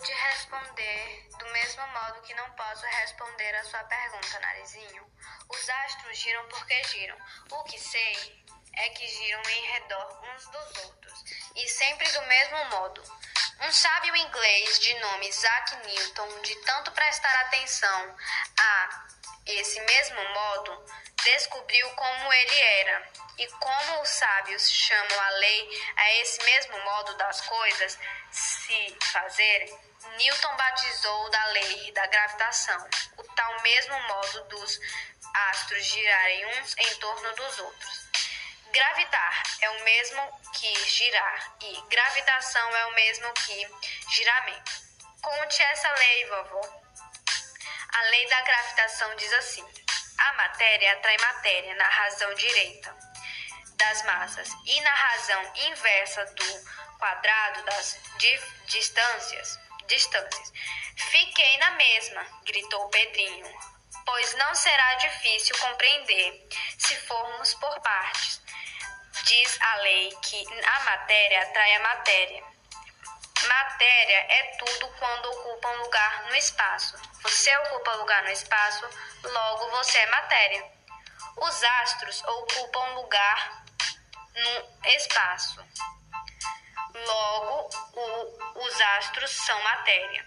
pude responder do mesmo modo que não posso responder a sua pergunta, Narizinho. Os astros giram porque giram. O que sei é que giram em redor uns dos outros e sempre do mesmo modo. Um sábio inglês de nome Isaac Newton, de tanto prestar atenção a esse mesmo modo, descobriu como ele era. E como os sábios chamam a lei a esse mesmo modo das coisas se fazerem, Newton batizou da lei da gravitação, o tal mesmo modo dos astros girarem uns em torno dos outros. Gravitar é o mesmo que girar e gravitação é o mesmo que giramento. Conte essa lei, vovó. A lei da gravitação diz assim: a matéria atrai matéria na razão direita das massas e na razão inversa do quadrado das distâncias. distâncias. Fiquei na mesma, gritou Pedrinho, pois não será difícil compreender se formos por partes. Diz a lei que a matéria atrai a matéria. Matéria é tudo quando ocupa um lugar no espaço. Você ocupa lugar no espaço, logo você é matéria. Os astros ocupam lugar no espaço. Logo, o, os astros são matéria.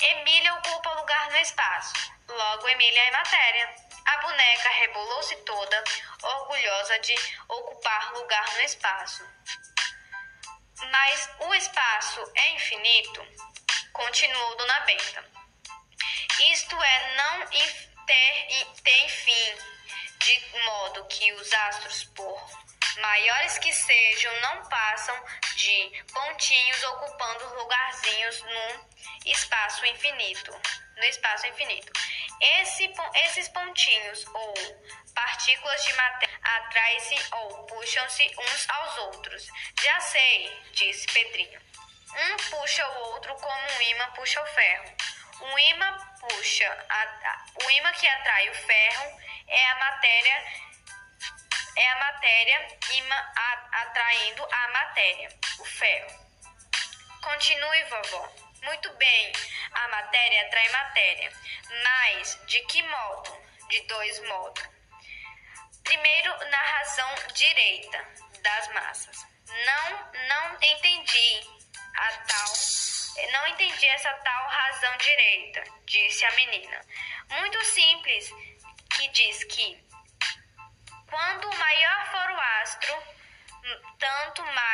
Emília ocupa lugar no espaço. Logo, Emília é matéria. A boneca rebolou-se toda, orgulhosa de ocupar lugar no espaço. Mas o espaço é infinito? Continuou Dona Benta. Isto é, não ter, ter fim, de modo que os astros, por maiores que sejam, não passam de pontinhos ocupando lugarzinhos no espaço infinito. No espaço infinito. Esse, esses pontinhos ou partículas de matéria atraem-se ou puxam-se uns aos outros. Já sei, disse Pedrinho. Um puxa o outro como um imã puxa o ferro. O imã puxa, a, o imã que atrai o ferro é a matéria é a matéria imã atraindo a matéria, o ferro. Continue, vovó. Muito bem, a matéria atrai matéria, mas de que modo? De dois modos. Primeiro, na razão direita das massas. Não, não entendi a tal, não entendi essa tal razão direita, disse a menina. Muito simples, que diz que quanto maior for o astro, tanto mais